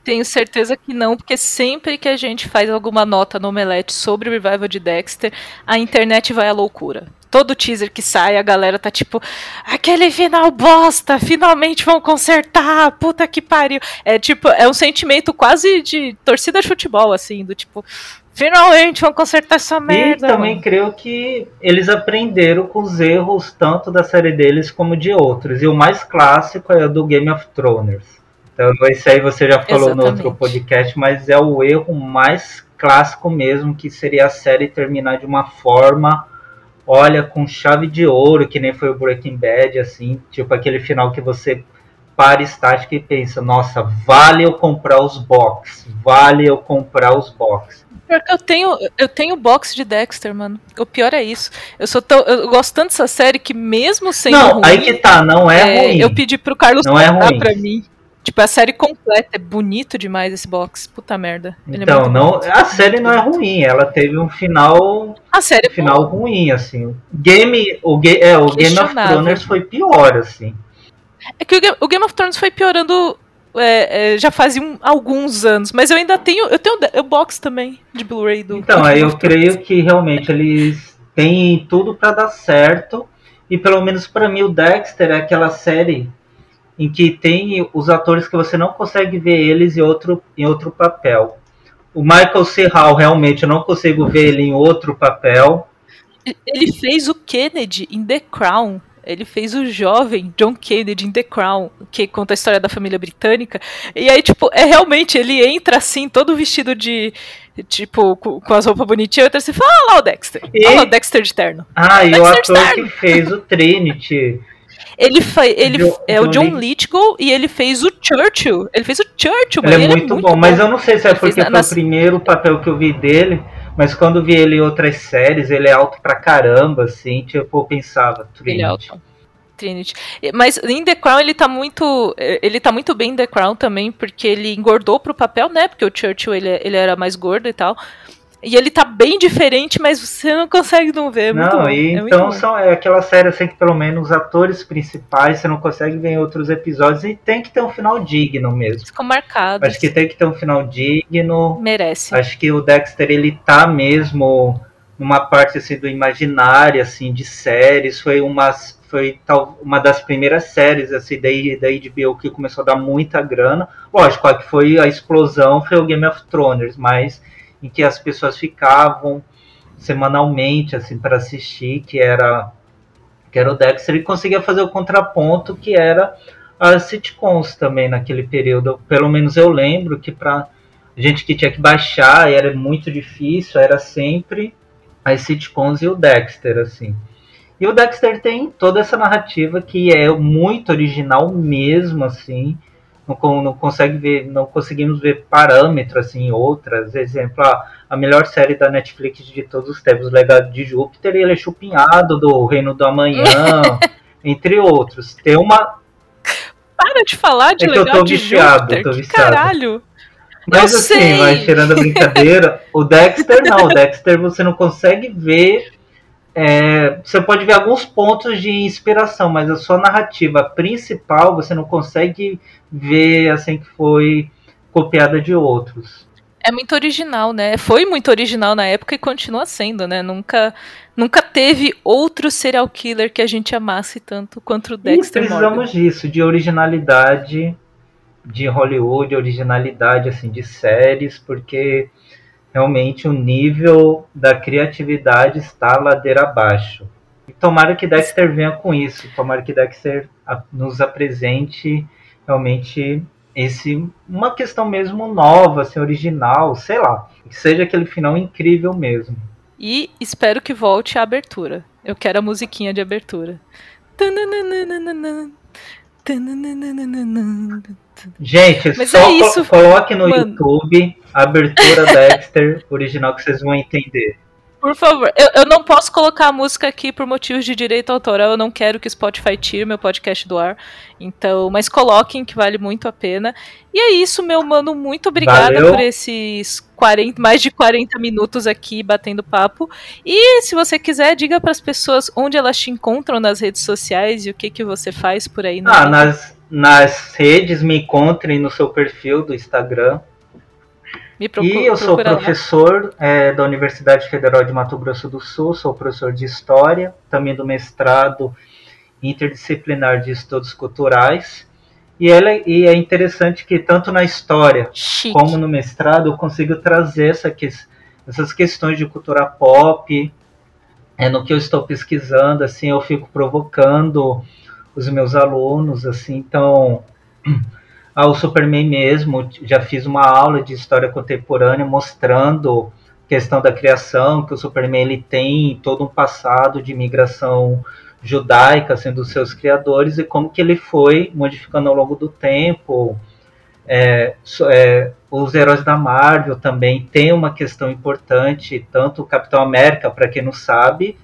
Tenho certeza que não, porque sempre que a gente faz alguma nota no Omelete sobre o revival de Dexter, a internet vai à loucura. Todo teaser que sai, a galera tá tipo, aquele final bosta, finalmente vão consertar, puta que pariu. É tipo, é um sentimento quase de torcida de futebol, assim, do tipo, Finalmente vão consertar essa merda. E também mano. creio que eles aprenderam com os erros tanto da série deles como de outros. E o mais clássico é o do Game of Thrones. Então, esse aí você já falou Exatamente. no outro podcast, mas é o erro mais clássico mesmo, que seria a série terminar de uma forma, olha, com chave de ouro, que nem foi o Breaking Bad, assim, tipo aquele final que você para estático e pensa, nossa, vale eu comprar os box, vale eu comprar os box. Porque eu tenho, eu tenho box de Dexter, mano. O pior é isso. Eu sou tão, eu gosto tanto dessa série que mesmo sendo não, ruim, aí que tá, não é, é ruim. Eu pedi pro Carlos não é ruim. pra mim. Tipo, a série completa é bonito demais esse box. Puta merda. Ele é então, é não, bonito, a série não é ruim. Ela teve um final, a série um final ruim, assim. Game, o, é, o Game of Thrones foi pior, assim. É que o, o Game of Thrones foi piorando é, é, já faziam alguns anos, mas eu ainda tenho, eu tenho o box também de Blu-ray do. Então, aí eu creio que realmente eles têm tudo para dar certo e pelo menos para mim o Dexter é aquela série em que tem os atores que você não consegue ver eles em outro, em outro papel. O Michael C. Hall, realmente, eu não consigo ver ele em outro papel. Ele fez o Kennedy em The Crown. Ele fez o jovem John Kennedy em The Crown, que conta a história da família britânica. E aí, tipo, é realmente, ele entra assim, todo vestido de. Tipo, com, com as roupas bonitinhas, e você fala, ah lá o Dexter. E... Olha lá o Dexter de terno. Ah, e o ator que fez o Trinity. (laughs) Ele, foi, ele John, é o John Lithgow e ele fez o Churchill. Ele fez o Churchill, ele, é, ele muito é muito bom, bom, mas eu não sei se é porque foi o primeiro papel que eu vi dele, mas quando vi ele em outras séries, ele é alto pra caramba, assim, tipo, eu pensava, Trinity. Ele é alto. Trinity. Mas em The Crown ele tá muito. Ele tá muito bem em The Crown também, porque ele engordou pro papel, né? Porque o Churchill ele, ele era mais gordo e tal. E ele tá bem diferente, mas você não consegue não ver. É não, e é então são, é aquela série assim que pelo menos os atores principais você não consegue ver em outros episódios e tem que ter um final digno mesmo. Ficou marcado. Acho que tem que ter um final digno. Merece. Acho que o Dexter ele tá mesmo numa parte assim do imaginário assim de séries, foi uma foi tal, uma das primeiras séries assim da, da HBO que começou a dar muita grana. Lógico, a que foi a explosão foi o Game of Thrones, mas em que as pessoas ficavam semanalmente assim para assistir, que era que era o Dexter e conseguia fazer o contraponto que era as sitcoms também naquele período. Pelo menos eu lembro que para gente que tinha que baixar era muito difícil, era sempre as sitcoms e o Dexter assim. E o Dexter tem toda essa narrativa que é muito original mesmo assim não, não consegue ver, não conseguimos ver parâmetros assim, outras. Exemplo, a, a melhor série da Netflix de todos os tempos, Legado de Júpiter, e ele é chupinhado do Reino do Amanhã, (laughs) entre outros. Tem uma. Para de falar de é Legado eu tô viciado, de Júpiter, tô viciado. caralho! Mas eu assim, sei. mas tirando a brincadeira, o (laughs) Dexter não, o Dexter você não consegue ver é, você pode ver alguns pontos de inspiração, mas a sua narrativa principal você não consegue ver assim que foi copiada de outros. É muito original, né? Foi muito original na época e continua sendo, né? Nunca, nunca teve outro serial killer que a gente amasse tanto quanto o Dexter. E precisamos Morgan. disso, de originalidade de Hollywood, originalidade assim de séries, porque realmente o nível da criatividade está ladeira abaixo. E tomara que Dexter venha com isso, tomara que Dexter nos apresente realmente esse uma questão mesmo nova, assim, original, sei lá, que seja aquele final incrível mesmo. E espero que volte a abertura. Eu quero a musiquinha de abertura. Gente, Mas só é isso, coloque no mano. YouTube a abertura (laughs) Dexter original que vocês vão entender. Por favor, eu, eu, não posso colocar a música aqui por motivos de direito autoral. Eu não quero que o Spotify tire meu podcast do ar. Então, mas coloquem que vale muito a pena. E é isso, meu mano. Muito obrigada Valeu. por esses 40, mais de 40 minutos aqui batendo papo. E se você quiser, diga para as pessoas onde elas te encontram nas redes sociais e o que que você faz por aí. ah, nas, nas redes me encontrem no seu perfil do Instagram Procura, e eu sou professor é, da Universidade Federal de Mato Grosso do Sul, sou professor de História, também do mestrado interdisciplinar de estudos culturais. E, ela, e é interessante que tanto na história Chique. como no mestrado eu consigo trazer essa, essas questões de cultura pop, é no que eu estou pesquisando, assim, eu fico provocando os meus alunos, assim, então (clears throat) ao Superman mesmo, já fiz uma aula de história contemporânea mostrando questão da criação, que o Superman ele tem todo um passado de migração judaica sendo assim, seus criadores e como que ele foi modificando ao longo do tempo. É, é, os heróis da Marvel também tem uma questão importante, tanto o Capitão América, para quem não sabe,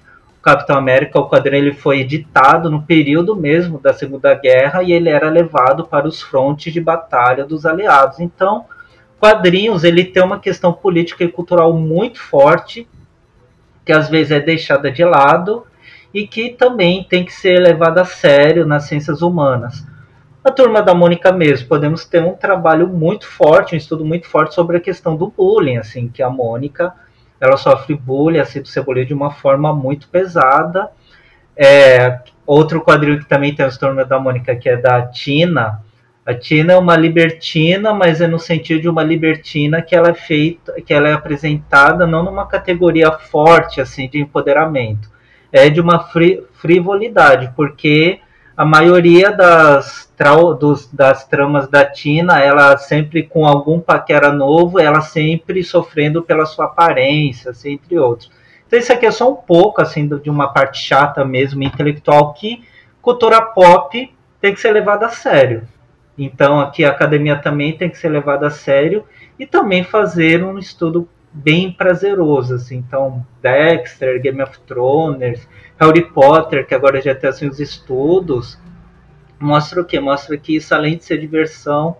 Capitão América, o quadrinho ele foi editado no período mesmo da Segunda Guerra e ele era levado para os frontes de batalha dos aliados. Então, quadrinhos ele tem uma questão política e cultural muito forte, que às vezes é deixada de lado e que também tem que ser levada a sério nas ciências humanas. A turma da Mônica mesmo, podemos ter um trabalho muito forte, um estudo muito forte sobre a questão do bullying, assim, que a Mônica ela sofre bullying, aceita o Cebolinha de uma forma muito pesada. É, outro quadril que também tem os turmas da Mônica, que é da Tina. A Tina é uma libertina, mas é no sentido de uma libertina que ela é feita, que ela é apresentada não numa categoria forte assim de empoderamento, é de uma frivolidade, porque a maioria das, dos, das tramas da Tina, ela sempre com algum paquera novo, ela sempre sofrendo pela sua aparência, assim, entre outros. Então isso aqui é só um pouco assim de uma parte chata mesmo, intelectual, que cultura pop tem que ser levada a sério. Então aqui a academia também tem que ser levada a sério e também fazer um estudo bem prazeroso, assim. Então, Dexter, Game of Thrones, Harry Potter, que agora já tem assim os estudos, mostra o quê? Mostra que isso, além de ser diversão,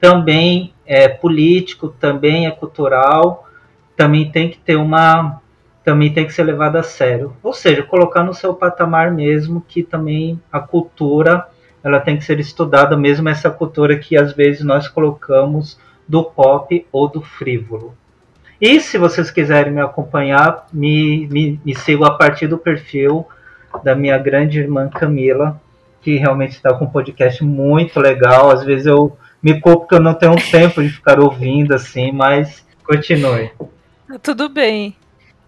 também é político, também é cultural, também tem que ter uma também tem que ser levado a sério. Ou seja, colocar no seu patamar mesmo que também a cultura ela tem que ser estudada, mesmo essa cultura que às vezes nós colocamos do pop ou do frívolo. E se vocês quiserem me acompanhar, me, me, me sigam a partir do perfil da minha grande irmã Camila, que realmente está com um podcast muito legal. Às vezes eu me culpo que eu não tenho tempo de ficar ouvindo assim, mas continue. Tá tudo bem.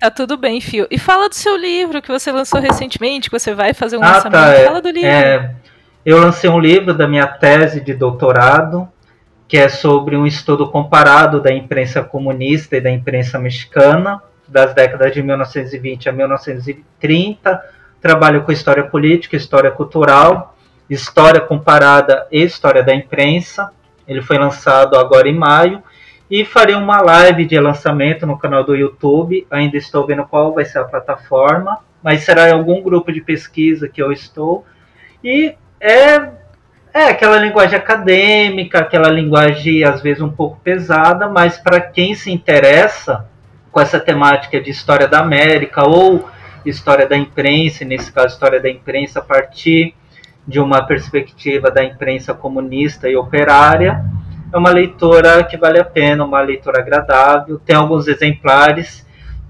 Tá tudo bem, Fio. E fala do seu livro que você lançou recentemente, que você vai fazer um ah, lançamento. Tá, fala do livro. É, eu lancei um livro da minha tese de doutorado, que é sobre um estudo comparado da imprensa comunista e da imprensa mexicana, das décadas de 1920 a 1930. Trabalho com história política, história cultural, história comparada e história da imprensa. Ele foi lançado agora em maio. E farei uma live de lançamento no canal do YouTube. Ainda estou vendo qual vai ser a plataforma, mas será em algum grupo de pesquisa que eu estou. E é é aquela linguagem acadêmica, aquela linguagem às vezes um pouco pesada, mas para quem se interessa com essa temática de história da América ou história da imprensa, nesse caso história da imprensa a partir de uma perspectiva da imprensa comunista e operária, é uma leitura que vale a pena, uma leitura agradável. Tem alguns exemplares,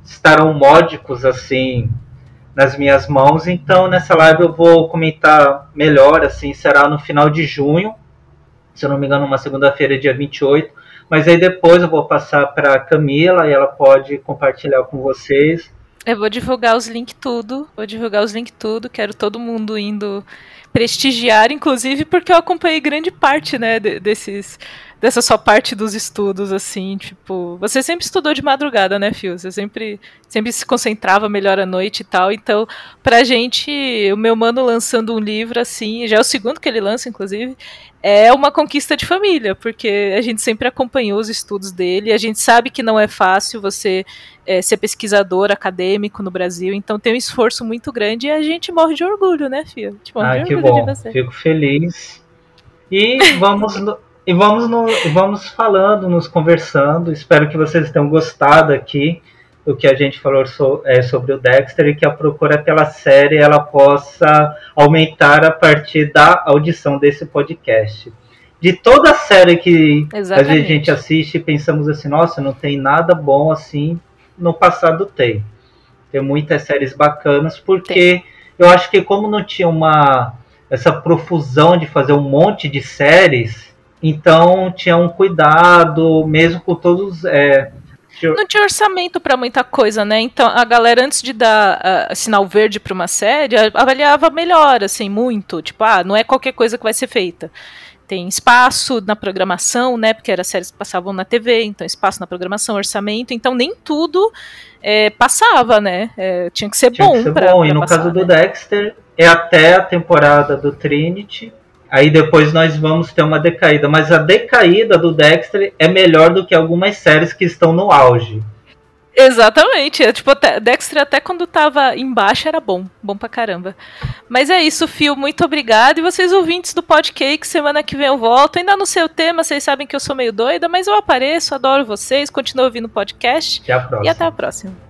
estarão módicos assim nas minhas mãos. Então, nessa live eu vou comentar melhor, assim, será no final de junho, se eu não me engano, uma segunda-feira, dia 28. Mas aí depois eu vou passar para Camila e ela pode compartilhar com vocês. Eu vou divulgar os links tudo, vou divulgar os links tudo, quero todo mundo indo prestigiar, inclusive porque eu acompanhei grande parte, né, desses dessa sua parte dos estudos, assim, tipo, você sempre estudou de madrugada, né, Fio? Você sempre, sempre se concentrava melhor à noite e tal. Então, pra gente, o meu mano lançando um livro, assim, já é o segundo que ele lança, inclusive, é uma conquista de família, porque a gente sempre acompanhou os estudos dele, a gente sabe que não é fácil você é, ser pesquisador acadêmico no Brasil, então tem um esforço muito grande e a gente morre de orgulho, né, Fio? Ah, que bom. Fico feliz. E vamos e vamos, no, vamos falando, nos conversando. Espero que vocês tenham gostado aqui do que a gente falou so, é, sobre o Dexter e que a procura pela série ela possa aumentar a partir da audição desse podcast. De toda a série que Exatamente. a gente assiste, pensamos assim, nossa, não tem nada bom assim. No passado tem. Tem muitas séries bacanas, porque tem. eu acho que como não tinha uma essa profusão de fazer um monte de séries, então tinha um cuidado, mesmo com todos. É, não tinha orçamento para muita coisa, né? Então a galera, antes de dar uh, sinal verde para uma série, avaliava melhor, assim, muito. Tipo, ah, não é qualquer coisa que vai ser feita. Tem espaço na programação, né? Porque eram séries que passavam na TV, então espaço na programação, orçamento. Então nem tudo é, passava, né? É, tinha que ser tinha bom. Que ser pra, bom. Pra e no passar, caso né? do Dexter, é até a temporada do Trinity Aí depois nós vamos ter uma decaída. Mas a decaída do Dexter é melhor do que algumas séries que estão no auge. Exatamente. É, tipo, até, Dexter até quando tava embaixo era bom. Bom pra caramba. Mas é isso, Fio. Muito obrigado. E vocês ouvintes do Podcake, semana que vem eu volto. Ainda no seu tema, vocês sabem que eu sou meio doida, mas eu apareço, adoro vocês. Continuo ouvindo o podcast. Até a próxima. E até a próxima.